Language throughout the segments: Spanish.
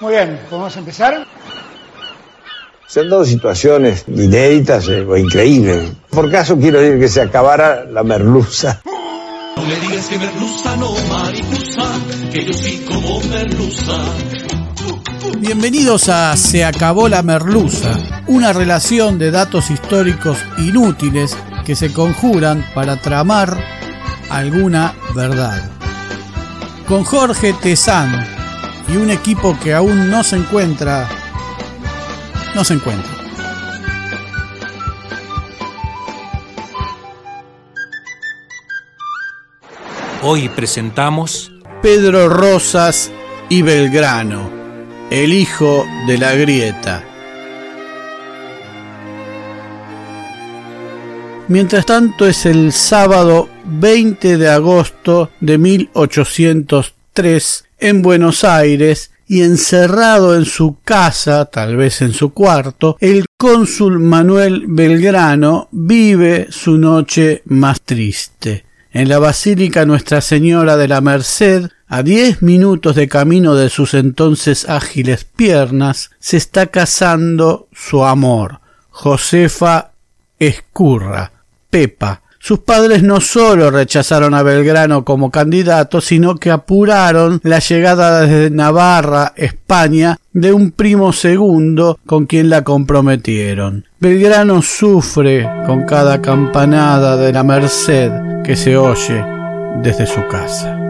Muy bien, ¿podemos empezar? Se han dado situaciones inéditas eh, o increíbles. Por caso quiero decir que se acabara la merluza. No me digas que merluza, no mariposa, que yo sí como merluza. Bienvenidos a Se acabó la merluza, una relación de datos históricos inútiles que se conjuran para tramar alguna verdad. Con Jorge Tezán y un equipo que aún no se encuentra, no se encuentra. Hoy presentamos Pedro Rosas y Belgrano, el hijo de la grieta. Mientras tanto es el sábado 20 de agosto de 1803 en Buenos Aires y encerrado en su casa, tal vez en su cuarto, el cónsul Manuel Belgrano vive su noche más triste. En la Basílica Nuestra Señora de la Merced, a diez minutos de camino de sus entonces ágiles piernas, se está casando su amor, Josefa Escurra, Pepa. Sus padres no solo rechazaron a Belgrano como candidato, sino que apuraron la llegada desde Navarra, España, de un primo segundo con quien la comprometieron. Belgrano sufre con cada campanada de la merced que se oye desde su casa.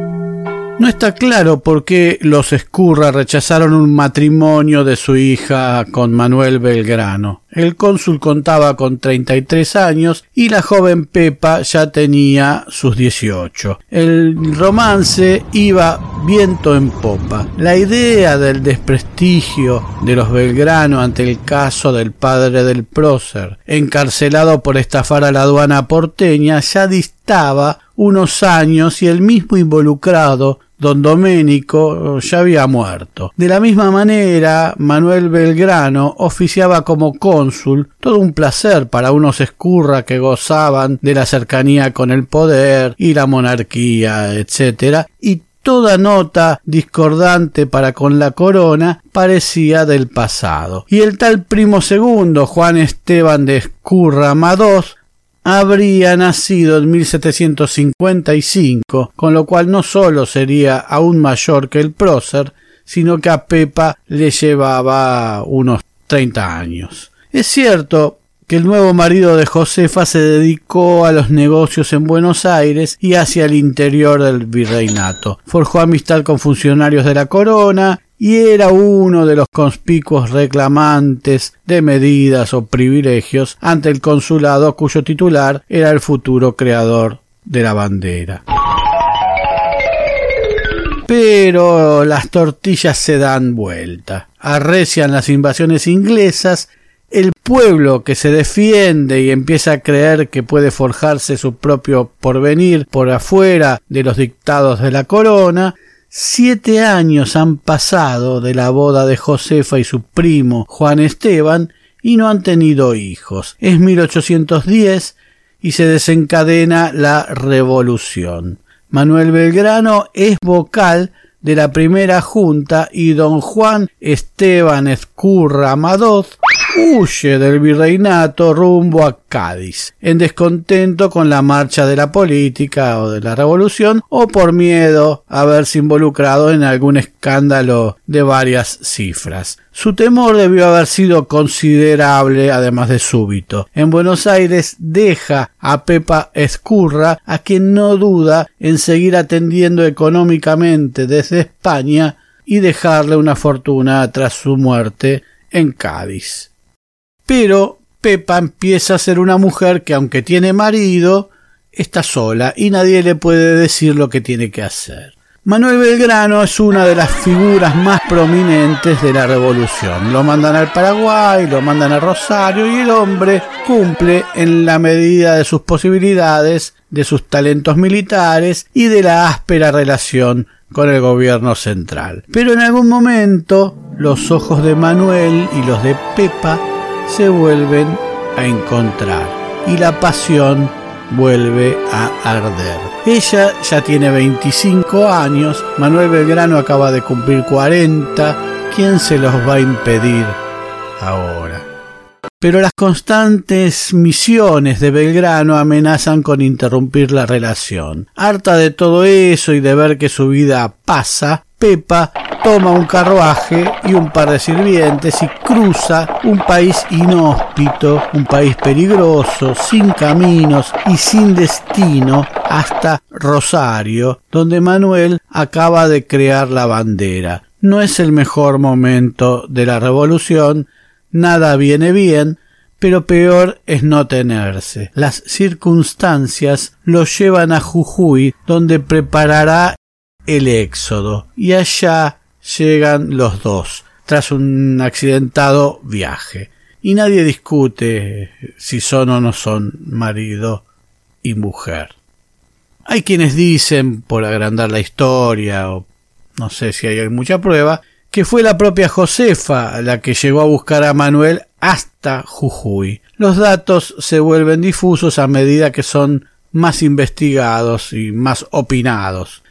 No está claro por qué los Escurra rechazaron un matrimonio de su hija con Manuel Belgrano. El cónsul contaba con 33 años y la joven Pepa ya tenía sus 18. El romance iba viento en popa. La idea del desprestigio de los Belgrano ante el caso del padre del prócer, encarcelado por estafar a la aduana porteña, ya distaba unos años y el mismo involucrado don Doménico ya había muerto. De la misma manera, Manuel Belgrano oficiaba como cónsul, todo un placer para unos escurra que gozaban de la cercanía con el poder y la monarquía, etc. y toda nota discordante para con la corona parecía del pasado. Y el tal primo segundo, Juan Esteban de Escurra Mados, habría nacido en 1755, con lo cual no sólo sería aún mayor que el prócer, sino que a Pepa le llevaba unos treinta años. Es cierto que el nuevo marido de Josefa se dedicó a los negocios en Buenos Aires y hacia el interior del virreinato. Forjó amistad con funcionarios de la corona y era uno de los conspicuos reclamantes de medidas o privilegios ante el consulado cuyo titular era el futuro creador de la bandera. Pero las tortillas se dan vuelta. Arrecian las invasiones inglesas el pueblo que se defiende y empieza a creer que puede forjarse su propio porvenir por afuera de los dictados de la corona, Siete años han pasado de la boda de Josefa y su primo Juan Esteban y no han tenido hijos. Es 1810 y se desencadena la revolución. Manuel Belgrano es vocal de la primera junta y don Juan Esteban Escurra Madoz huye del virreinato rumbo a Cádiz, en descontento con la marcha de la política o de la revolución o por miedo a haberse involucrado en algún escándalo de varias cifras. Su temor debió haber sido considerable, además de súbito. En Buenos Aires deja a Pepa Escurra, a quien no duda en seguir atendiendo económicamente desde España y dejarle una fortuna tras su muerte en Cádiz. Pero Pepa empieza a ser una mujer que aunque tiene marido, está sola y nadie le puede decir lo que tiene que hacer. Manuel Belgrano es una de las figuras más prominentes de la revolución. Lo mandan al Paraguay, lo mandan a Rosario y el hombre cumple en la medida de sus posibilidades, de sus talentos militares y de la áspera relación con el gobierno central. Pero en algún momento los ojos de Manuel y los de Pepa se vuelven a encontrar y la pasión vuelve a arder. Ella ya tiene 25 años, Manuel Belgrano acaba de cumplir 40, ¿quién se los va a impedir ahora? Pero las constantes misiones de Belgrano amenazan con interrumpir la relación. Harta de todo eso y de ver que su vida pasa, Pepa toma un carruaje y un par de sirvientes y cruza un país inhóspito, un país peligroso, sin caminos y sin destino hasta Rosario, donde Manuel acaba de crear la bandera. No es el mejor momento de la revolución, nada viene bien, pero peor es no tenerse. Las circunstancias lo llevan a Jujuy, donde preparará el éxodo, y allá llegan los dos, tras un accidentado viaje. Y nadie discute si son o no son marido y mujer. Hay quienes dicen, por agrandar la historia, o no sé si hay mucha prueba, que fue la propia Josefa la que llegó a buscar a Manuel hasta Jujuy. Los datos se vuelven difusos a medida que son más investigados y más opinados.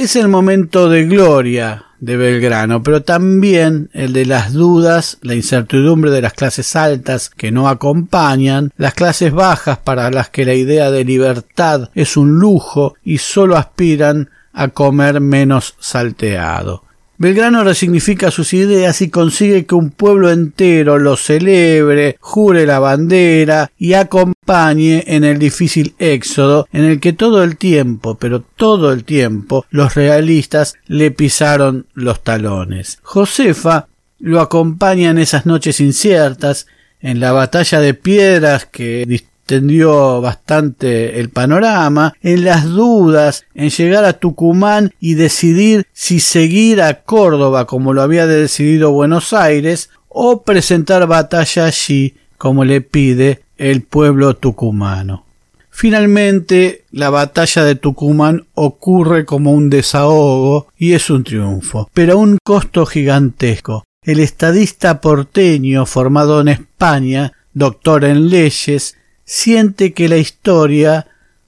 Es el momento de gloria de Belgrano, pero también el de las dudas, la incertidumbre de las clases altas que no acompañan, las clases bajas para las que la idea de libertad es un lujo y solo aspiran a comer menos salteado. Belgrano resignifica sus ideas y consigue que un pueblo entero lo celebre, jure la bandera y acompañe en el difícil éxodo en el que todo el tiempo, pero todo el tiempo, los realistas le pisaron los talones. Josefa lo acompaña en esas noches inciertas, en la batalla de piedras que extendió bastante el panorama, en las dudas, en llegar a Tucumán y decidir si seguir a Córdoba como lo había decidido Buenos Aires o presentar batalla allí como le pide el pueblo tucumano. Finalmente, la batalla de Tucumán ocurre como un desahogo y es un triunfo, pero a un costo gigantesco. El estadista porteño formado en España, doctor en leyes, siente que la historia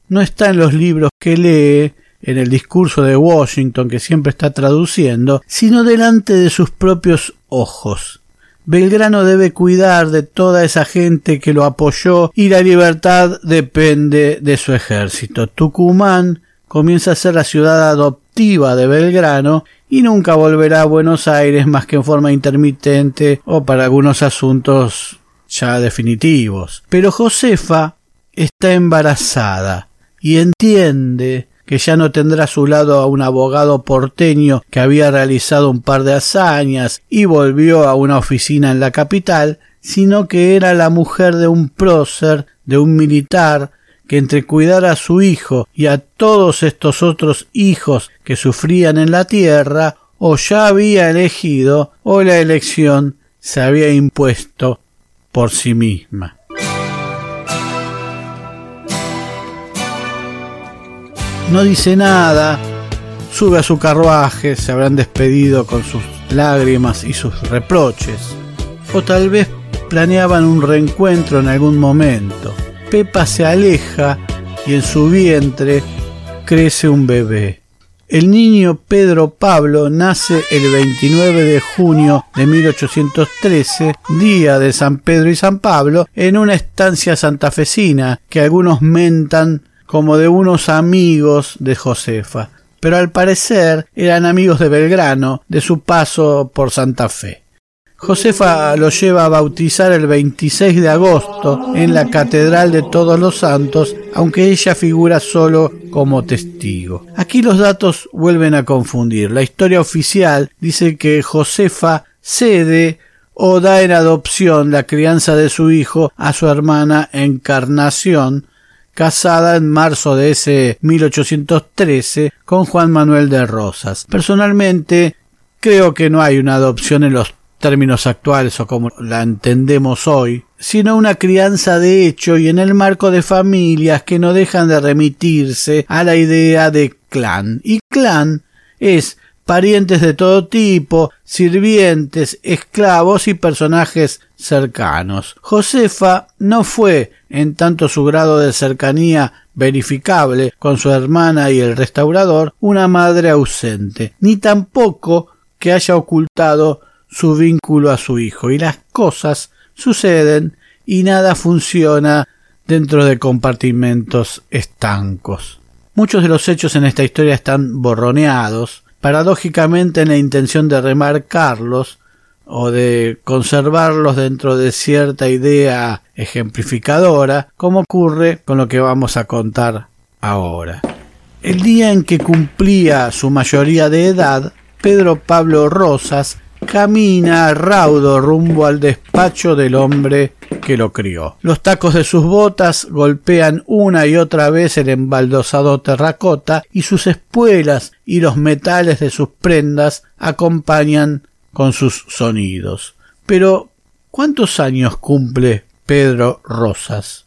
no está en los libros que lee, en el discurso de Washington que siempre está traduciendo, sino delante de sus propios ojos. Belgrano debe cuidar de toda esa gente que lo apoyó y la libertad depende de su ejército. Tucumán comienza a ser la ciudad adoptiva de Belgrano y nunca volverá a Buenos Aires más que en forma intermitente o para algunos asuntos ya definitivos. Pero Josefa está embarazada y entiende que ya no tendrá a su lado a un abogado porteño que había realizado un par de hazañas y volvió a una oficina en la capital, sino que era la mujer de un prócer, de un militar, que entre cuidar a su hijo y a todos estos otros hijos que sufrían en la tierra, o ya había elegido o la elección se había impuesto por sí misma. No dice nada, sube a su carruaje, se habrán despedido con sus lágrimas y sus reproches. O tal vez planeaban un reencuentro en algún momento. Pepa se aleja y en su vientre crece un bebé. El niño Pedro Pablo nace el 29 de junio de 1813, día de San Pedro y San Pablo, en una estancia santafesina que algunos mentan como de unos amigos de Josefa, pero al parecer eran amigos de Belgrano de su paso por Santa Fe. Josefa lo lleva a bautizar el 26 de agosto en la Catedral de Todos los Santos, aunque ella figura solo como testigo. Aquí los datos vuelven a confundir. La historia oficial dice que Josefa cede o da en adopción la crianza de su hijo a su hermana Encarnación, casada en marzo de ese 1813 con Juan Manuel de Rosas. Personalmente, creo que no hay una adopción en los términos actuales o como la entendemos hoy, sino una crianza de hecho y en el marco de familias que no dejan de remitirse a la idea de clan. Y clan es parientes de todo tipo, sirvientes, esclavos y personajes cercanos. Josefa no fue, en tanto su grado de cercanía verificable con su hermana y el restaurador, una madre ausente, ni tampoco que haya ocultado su vínculo a su hijo y las cosas suceden y nada funciona dentro de compartimentos estancos. Muchos de los hechos en esta historia están borroneados, paradójicamente en la intención de remarcarlos o de conservarlos dentro de cierta idea ejemplificadora, como ocurre con lo que vamos a contar ahora. El día en que cumplía su mayoría de edad, Pedro Pablo Rosas camina raudo rumbo al despacho del hombre que lo crió. Los tacos de sus botas golpean una y otra vez el embaldosado terracota y sus espuelas y los metales de sus prendas acompañan con sus sonidos. Pero ¿cuántos años cumple Pedro Rosas?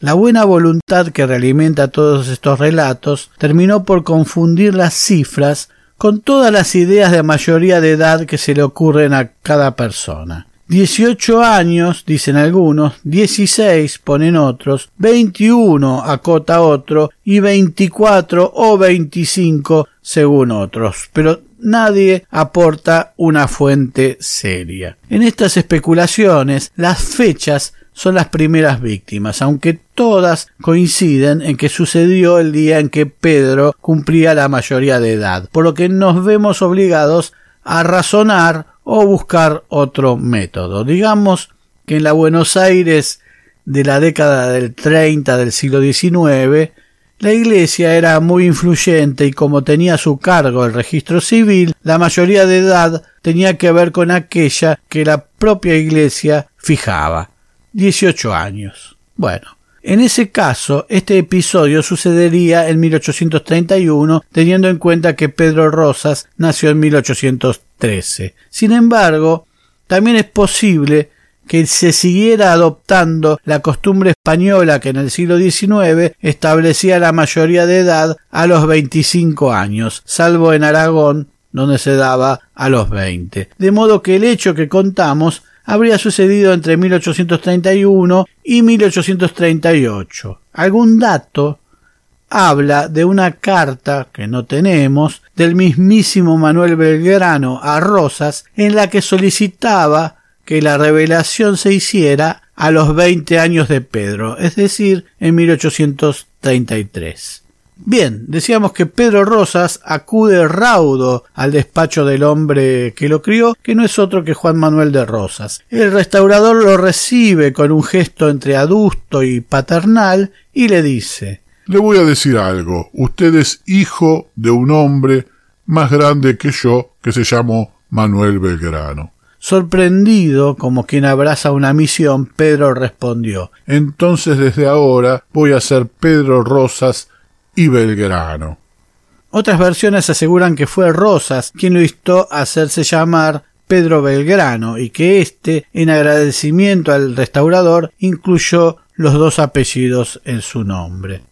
La buena voluntad que realimenta todos estos relatos terminó por confundir las cifras con todas las ideas de mayoría de edad que se le ocurren a cada persona. 18 años, dicen algunos, 16 ponen otros, 21 acota otro y 24 o 25 según otros, pero nadie aporta una fuente seria. En estas especulaciones las fechas son las primeras víctimas, aunque todas coinciden en que sucedió el día en que Pedro cumplía la mayoría de edad, por lo que nos vemos obligados a razonar o buscar otro método. Digamos que en la Buenos Aires de la década del 30 del siglo XIX, la Iglesia era muy influyente y como tenía a su cargo el registro civil, la mayoría de edad tenía que ver con aquella que la propia Iglesia fijaba. 18 años. Bueno, en ese caso, este episodio sucedería en 1831, teniendo en cuenta que Pedro Rosas nació en 1813. Sin embargo, también es posible que se siguiera adoptando la costumbre española que en el siglo XIX establecía la mayoría de edad a los 25 años, salvo en Aragón, donde se daba a los 20. De modo que el hecho que contamos habría sucedido entre 1831 y 1838. Algún dato habla de una carta que no tenemos del mismísimo Manuel Belgrano a Rosas en la que solicitaba que la revelación se hiciera a los 20 años de Pedro, es decir, en 1833. Bien, decíamos que Pedro Rosas acude raudo al despacho del hombre que lo crió, que no es otro que Juan Manuel de Rosas. El restaurador lo recibe con un gesto entre adusto y paternal y le dice Le voy a decir algo. Usted es hijo de un hombre más grande que yo que se llamó Manuel Belgrano. Sorprendido, como quien abraza una misión, Pedro respondió Entonces desde ahora voy a ser Pedro Rosas Belgrano. Otras versiones aseguran que fue Rosas quien lo instó a hacerse llamar Pedro Belgrano y que éste, en agradecimiento al restaurador, incluyó los dos apellidos en su nombre.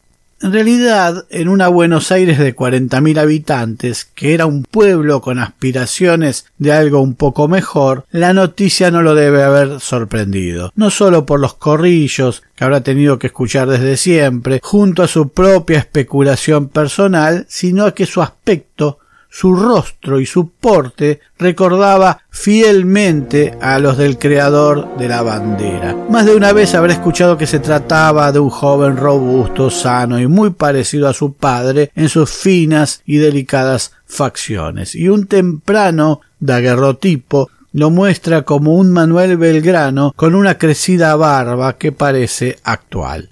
En realidad, en una Buenos Aires de 40.000 habitantes, que era un pueblo con aspiraciones de algo un poco mejor, la noticia no lo debe haber sorprendido. No solo por los corrillos que habrá tenido que escuchar desde siempre, junto a su propia especulación personal, sino a que su aspecto su rostro y su porte recordaba fielmente a los del creador de la bandera. Más de una vez habrá escuchado que se trataba de un joven robusto, sano y muy parecido a su padre en sus finas y delicadas facciones, y un temprano daguerrotipo lo muestra como un Manuel Belgrano con una crecida barba que parece actual.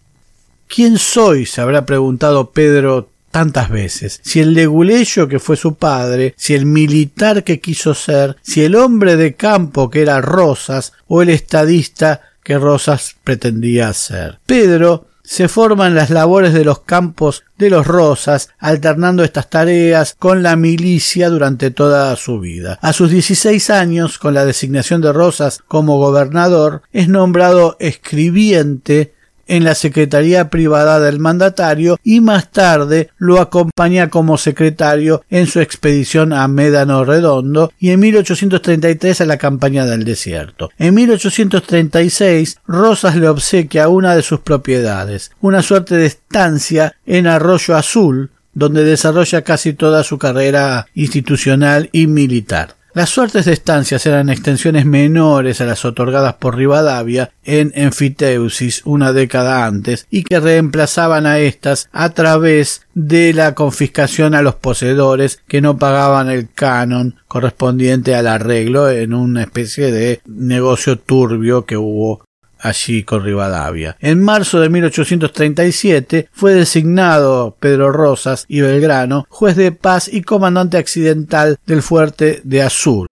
¿Quién soy? se habrá preguntado Pedro tantas veces. Si el leguleyo que fue su padre, si el militar que quiso ser, si el hombre de campo que era Rosas o el estadista que Rosas pretendía ser. Pedro se forma en las labores de los campos de los Rosas, alternando estas tareas con la milicia durante toda su vida. A sus 16 años, con la designación de Rosas como gobernador, es nombrado escribiente en la Secretaría Privada del mandatario y más tarde lo acompaña como secretario en su expedición a Médano Redondo y en 1833 a la campaña del desierto. En 1836 Rosas le obsequia una de sus propiedades, una suerte de estancia en Arroyo Azul, donde desarrolla casi toda su carrera institucional y militar. Las suertes de estancias eran extensiones menores a las otorgadas por Rivadavia en Enfiteusis una década antes y que reemplazaban a estas a través de la confiscación a los poseedores que no pagaban el canon correspondiente al arreglo en una especie de negocio turbio que hubo allí con Rivadavia. En marzo de 1837 fue designado Pedro Rosas y Belgrano juez de paz y comandante accidental del fuerte de Azul.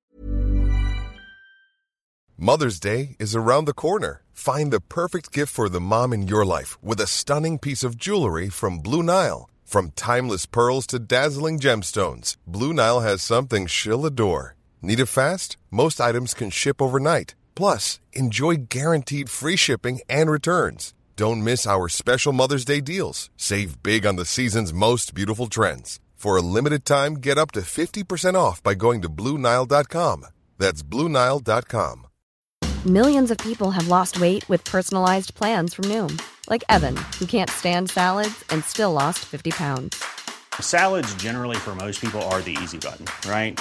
Mother's Day is around the corner. Find the perfect gift for the mom in your life with a stunning piece of jewelry from Blue Nile. From timeless pearls to dazzling gemstones, Blue Nile has something she'll adore. Need it fast? Most items can ship overnight. Plus, enjoy guaranteed free shipping and returns. Don't miss our special Mother's Day deals. Save big on the season's most beautiful trends. For a limited time, get up to 50% off by going to Bluenile.com. That's Bluenile.com. Millions of people have lost weight with personalized plans from Noom, like Evan, who can't stand salads and still lost 50 pounds. Salads, generally, for most people, are the easy button, right?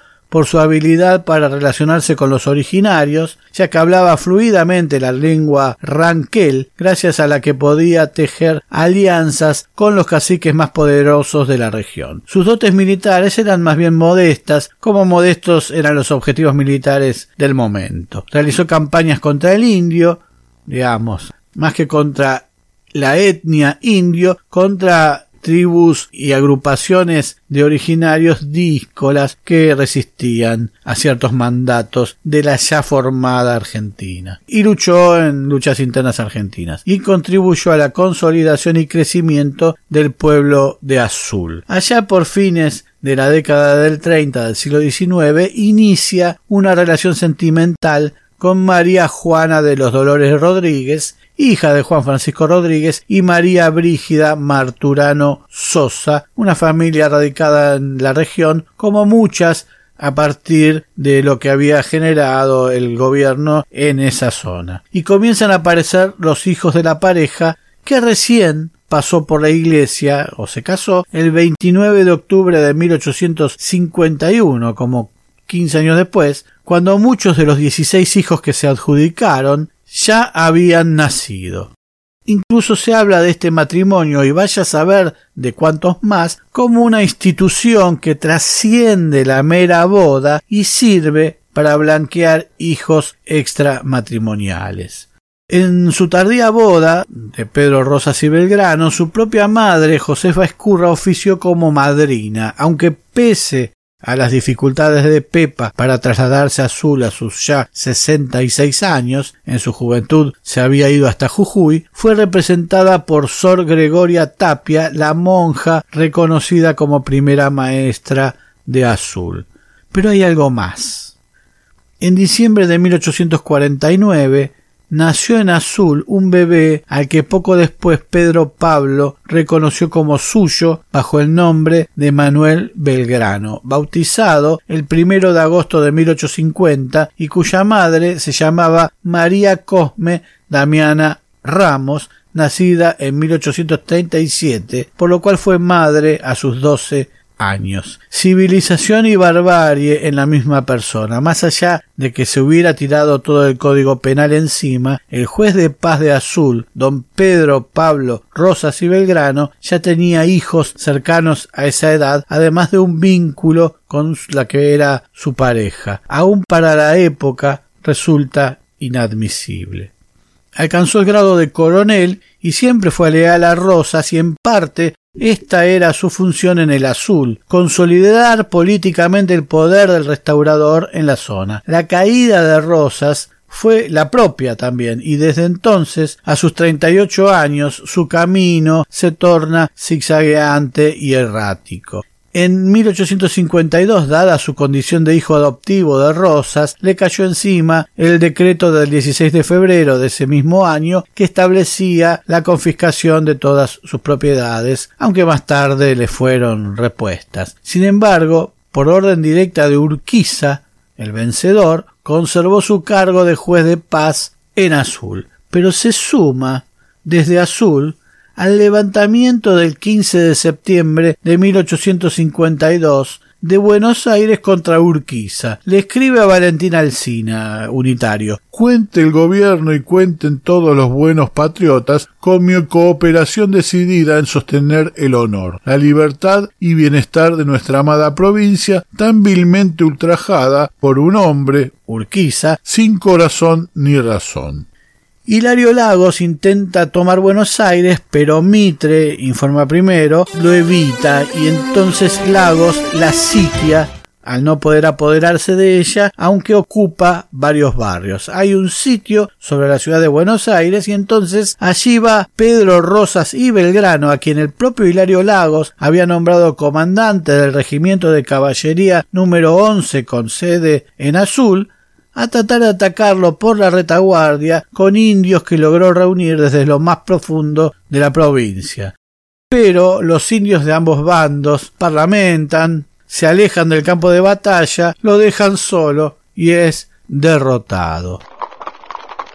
por su habilidad para relacionarse con los originarios, ya que hablaba fluidamente la lengua ranquel, gracias a la que podía tejer alianzas con los caciques más poderosos de la región. Sus dotes militares eran más bien modestas, como modestos eran los objetivos militares del momento. Realizó campañas contra el indio, digamos, más que contra la etnia indio, contra tribus y agrupaciones de originarios díscolas que resistían a ciertos mandatos de la ya formada Argentina. Y luchó en luchas internas argentinas y contribuyó a la consolidación y crecimiento del pueblo de Azul. Allá por fines de la década del 30 del siglo XIX inicia una relación sentimental con María Juana de los Dolores Rodríguez, hija de Juan Francisco Rodríguez, y María Brígida Marturano Sosa, una familia radicada en la región, como muchas a partir de lo que había generado el gobierno en esa zona. Y comienzan a aparecer los hijos de la pareja que recién pasó por la iglesia o se casó el 29 de octubre de 1851, como 15 años después, cuando muchos de los 16 hijos que se adjudicaron ya habían nacido. Incluso se habla de este matrimonio y vaya a saber de cuántos más como una institución que trasciende la mera boda y sirve para blanquear hijos extramatrimoniales. En su tardía boda de Pedro Rosas y Belgrano, su propia madre, Josefa Escurra, ofició como madrina, aunque pese a las dificultades de Pepa para trasladarse a Azul a sus ya 66 años, en su juventud se había ido hasta Jujuy, fue representada por Sor Gregoria Tapia, la monja reconocida como primera maestra de Azul. Pero hay algo más. En diciembre de 1849, nació en Azul un bebé al que poco después Pedro Pablo reconoció como suyo bajo el nombre de Manuel Belgrano, bautizado el primero de agosto de 1850 y cuya madre se llamaba María Cosme Damiana Ramos, nacida en 1837, por lo cual fue madre a sus doce años. Civilización y barbarie en la misma persona. Más allá de que se hubiera tirado todo el código penal encima, el juez de paz de Azul, don Pedro Pablo Rosas y Belgrano, ya tenía hijos cercanos a esa edad, además de un vínculo con la que era su pareja. Aún para la época resulta inadmisible. Alcanzó el grado de coronel y siempre fue leal a Rosas y en parte esta era su función en el azul, consolidar políticamente el poder del restaurador en la zona. La caída de Rosas fue la propia también, y desde entonces, a sus treinta y ocho años, su camino se torna zigzagueante y errático. En 1852, dada su condición de hijo adoptivo de Rosas, le cayó encima el decreto del 16 de febrero de ese mismo año que establecía la confiscación de todas sus propiedades, aunque más tarde le fueron repuestas. Sin embargo, por orden directa de Urquiza, el vencedor, conservó su cargo de juez de paz en Azul, pero se suma desde Azul al levantamiento del 15 de septiembre de 1852 de Buenos Aires contra Urquiza. Le escribe a Valentín Alsina, unitario. Cuente el gobierno y cuenten todos los buenos patriotas con mi cooperación decidida en sostener el honor, la libertad y bienestar de nuestra amada provincia, tan vilmente ultrajada por un hombre, Urquiza, sin corazón ni razón. Hilario Lagos intenta tomar Buenos Aires, pero Mitre, informa primero, lo evita y entonces Lagos la sitia al no poder apoderarse de ella, aunque ocupa varios barrios. Hay un sitio sobre la ciudad de Buenos Aires y entonces allí va Pedro Rosas y Belgrano, a quien el propio Hilario Lagos había nombrado comandante del regimiento de caballería número 11 con sede en Azul, a tratar de atacarlo por la retaguardia con indios que logró reunir desde lo más profundo de la provincia. Pero los indios de ambos bandos parlamentan, se alejan del campo de batalla, lo dejan solo y es derrotado.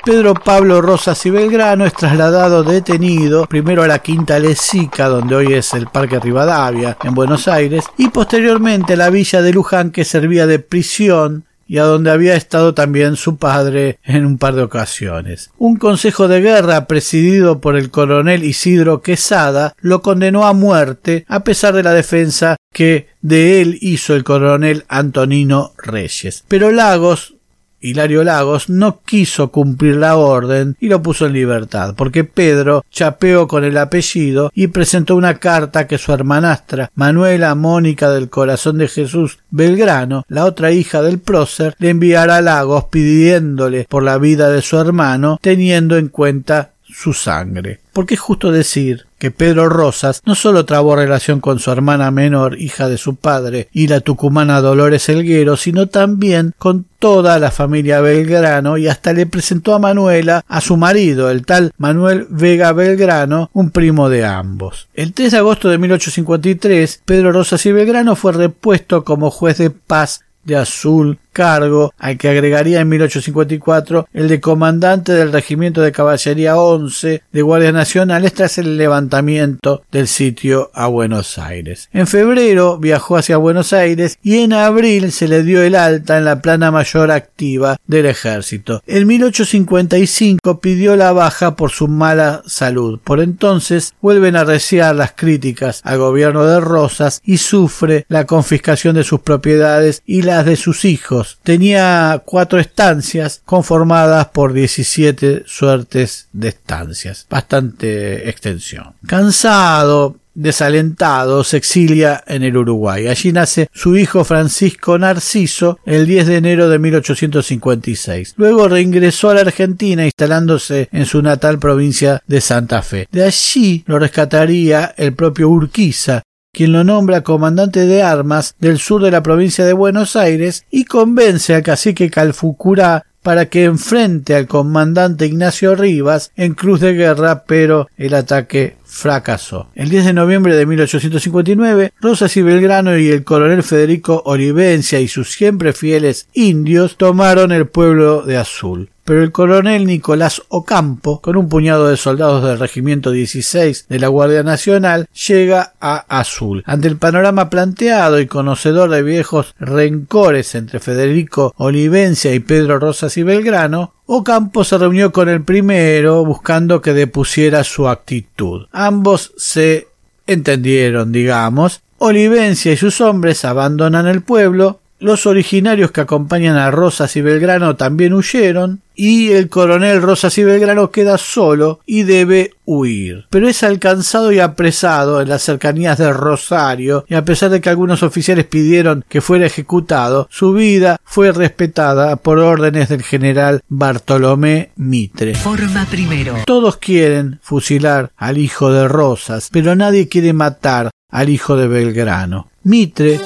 Pedro Pablo Rosas y Belgrano es trasladado detenido primero a la Quinta Lesica, donde hoy es el Parque Rivadavia, en Buenos Aires, y posteriormente a la villa de Luján, que servía de prisión y a donde había estado también su padre en un par de ocasiones. Un consejo de guerra presidido por el coronel Isidro Quesada lo condenó a muerte a pesar de la defensa que de él hizo el coronel Antonino Reyes. Pero Lagos Hilario Lagos no quiso cumplir la orden y lo puso en libertad, porque Pedro chapeó con el apellido y presentó una carta que su hermanastra Manuela Mónica del Corazón de Jesús Belgrano, la otra hija del prócer, le enviara a Lagos pidiéndole por la vida de su hermano, teniendo en cuenta su sangre. Porque es justo decir que Pedro Rosas no solo trabó relación con su hermana menor, hija de su padre, y la tucumana Dolores Elguero, sino también con toda la familia Belgrano y hasta le presentó a Manuela a su marido, el tal Manuel Vega Belgrano, un primo de ambos. El 3 de agosto de 1853, Pedro Rosas y Belgrano fue repuesto como juez de paz de Azul, cargo al que agregaría en 1854 el de comandante del Regimiento de Caballería 11 de Guardias Nacionales tras el levantamiento del sitio a Buenos Aires. En febrero viajó hacia Buenos Aires y en abril se le dio el alta en la plana mayor activa del ejército. En 1855 pidió la baja por su mala salud. Por entonces vuelven a reciar las críticas al gobierno de Rosas y sufre la confiscación de sus propiedades y las de sus hijos Tenía cuatro estancias conformadas por 17 suertes de estancias. Bastante extensión. Cansado desalentado, se exilia en el Uruguay. Allí nace su hijo Francisco Narciso el 10 de enero de 1856. Luego reingresó a la Argentina instalándose en su natal provincia de Santa Fe. De allí lo rescataría el propio Urquiza, quien lo nombra comandante de armas del sur de la provincia de Buenos Aires y convence al cacique Calfucurá para que enfrente al comandante Ignacio Rivas en cruz de guerra, pero el ataque fracasó. El 10 de noviembre de 1859, Rosas y Belgrano y el coronel Federico Olivencia y sus siempre fieles indios tomaron el pueblo de Azul pero el coronel Nicolás Ocampo, con un puñado de soldados del Regimiento 16 de la Guardia Nacional, llega a Azul. Ante el panorama planteado y conocedor de viejos rencores entre Federico Olivencia y Pedro Rosas y Belgrano, Ocampo se reunió con el primero buscando que depusiera su actitud. Ambos se entendieron, digamos. Olivencia y sus hombres abandonan el pueblo, los originarios que acompañan a Rosas y Belgrano también huyeron y el coronel Rosas y Belgrano queda solo y debe huir. Pero es alcanzado y apresado en las cercanías de Rosario y a pesar de que algunos oficiales pidieron que fuera ejecutado, su vida fue respetada por órdenes del general Bartolomé Mitre. Forma primero. Todos quieren fusilar al hijo de Rosas, pero nadie quiere matar al hijo de Belgrano. Mitre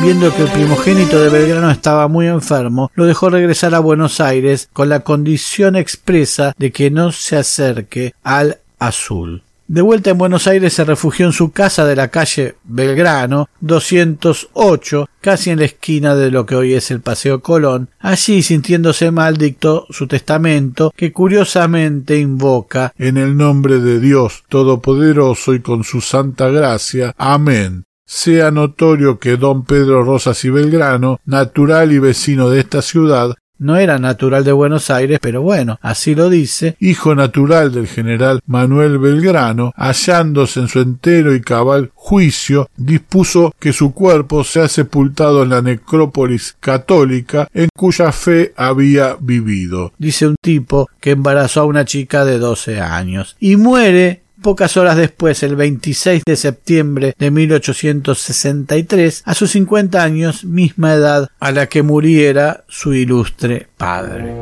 viendo que el primogénito de Belgrano estaba muy enfermo, lo dejó regresar a Buenos Aires con la condición expresa de que no se acerque al azul. De vuelta en Buenos Aires se refugió en su casa de la calle Belgrano 208, casi en la esquina de lo que hoy es el Paseo Colón. Allí, sintiéndose mal, dictó su testamento, que curiosamente invoca En el nombre de Dios Todopoderoso y con su santa gracia. Amén sea notorio que don Pedro Rosas y Belgrano, natural y vecino de esta ciudad, no era natural de Buenos Aires, pero bueno, así lo dice, hijo natural del general Manuel Belgrano, hallándose en su entero y cabal juicio, dispuso que su cuerpo sea sepultado en la necrópolis católica en cuya fe había vivido. Dice un tipo que embarazó a una chica de doce años y muere Pocas horas después, el 26 de septiembre de 1863, a sus 50 años, misma edad a la que muriera su ilustre padre.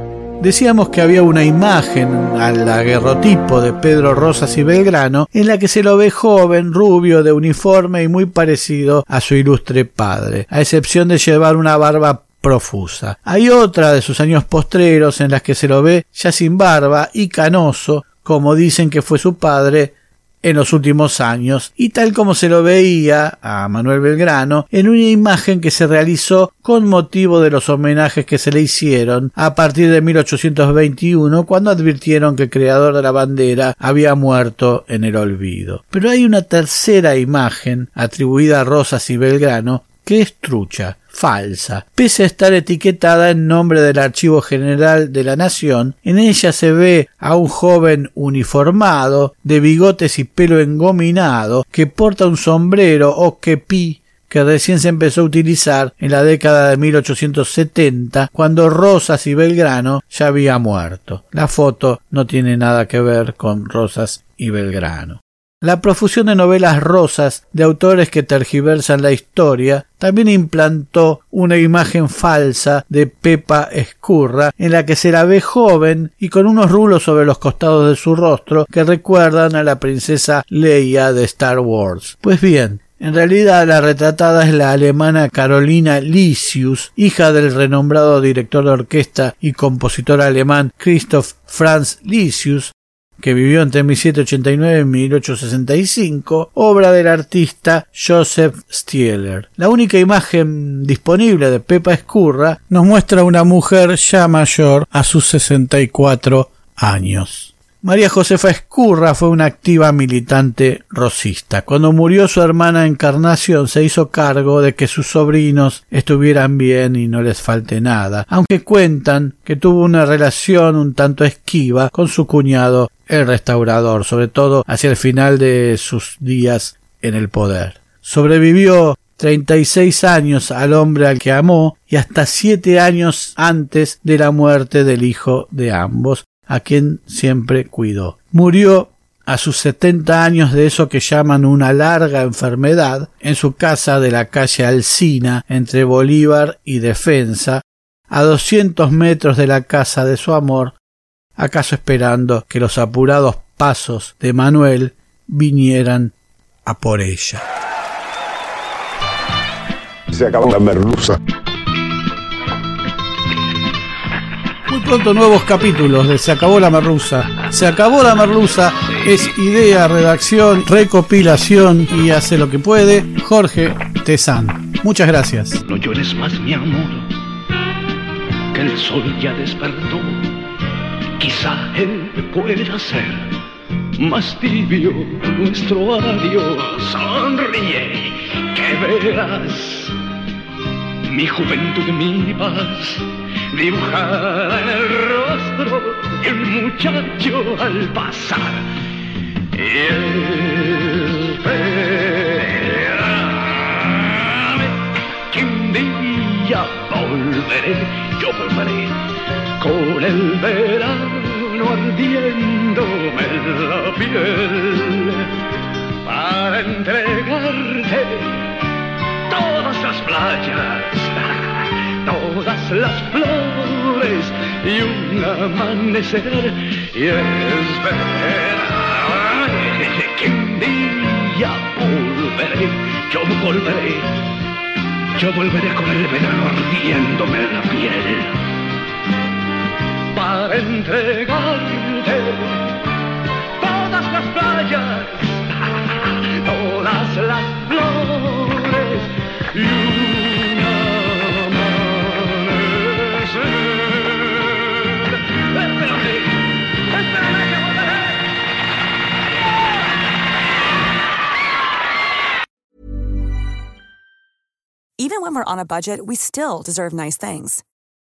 Decíamos que había una imagen al aguerrotipo de Pedro Rosas y Belgrano en la que se lo ve joven, rubio, de uniforme y muy parecido a su ilustre padre, a excepción de llevar una barba profusa. Hay otra de sus años postreros en las que se lo ve ya sin barba y canoso, como dicen que fue su padre en los últimos años y tal como se lo veía a Manuel Belgrano en una imagen que se realizó con motivo de los homenajes que se le hicieron a partir de 1821 cuando advirtieron que el creador de la bandera había muerto en el olvido. Pero hay una tercera imagen atribuida a Rosas y Belgrano que es trucha falsa. Pese a estar etiquetada en nombre del Archivo General de la Nación, en ella se ve a un joven uniformado, de bigotes y pelo engominado, que porta un sombrero o kepi que recién se empezó a utilizar en la década de 1870, cuando Rosas y Belgrano ya había muerto. La foto no tiene nada que ver con Rosas y Belgrano. La profusión de novelas rosas de autores que tergiversan la historia también implantó una imagen falsa de Pepa Escurra en la que se la ve joven y con unos rulos sobre los costados de su rostro que recuerdan a la princesa Leia de Star Wars. Pues bien, en realidad la retratada es la alemana Carolina Lysius, hija del renombrado director de orquesta y compositor alemán Christoph Franz Lysius, que vivió entre 1789 y 1865, obra del artista Joseph Stieler. La única imagen disponible de Pepa Escurra nos muestra una mujer ya mayor a sus 64 años. María Josefa Escurra fue una activa militante rosista. Cuando murió su hermana Encarnación se hizo cargo de que sus sobrinos estuvieran bien y no les falte nada, aunque cuentan que tuvo una relación un tanto esquiva con su cuñado el restaurador, sobre todo hacia el final de sus días en el poder. Sobrevivió treinta y seis años al hombre al que amó y hasta siete años antes de la muerte del hijo de ambos, a quien siempre cuidó. Murió a sus 70 años de eso que llaman una larga enfermedad, en su casa de la calle Alcina, entre Bolívar y Defensa, a 200 metros de la casa de su amor, acaso esperando que los apurados pasos de Manuel vinieran a por ella. Se acabó la merluza. Muy pronto nuevos capítulos de Se acabó la merluza. Se acabó la merluza es idea, redacción, recopilación y hace lo que puede Jorge Tezán. Muchas gracias. No llores más, mi amor, que el sol ya despertó. Quizá él pueda ser más tibio nuestro adiós. Sonríe, que verás mi juventud, mi paz, dibujada en el rostro de un muchacho al pasar. Y él que un día volveré, yo volveré con el verano ardiéndome en la piel para entregarte todas las playas, todas las flores y un amanecer y esperar. Que un día volveré, yo volveré, yo volveré con el verano ardiéndome en la piel para entregarte todas las playas, todas las flores y un amanecer. Espérate, espérate que volveré. Even when we're on a budget, we still deserve nice things.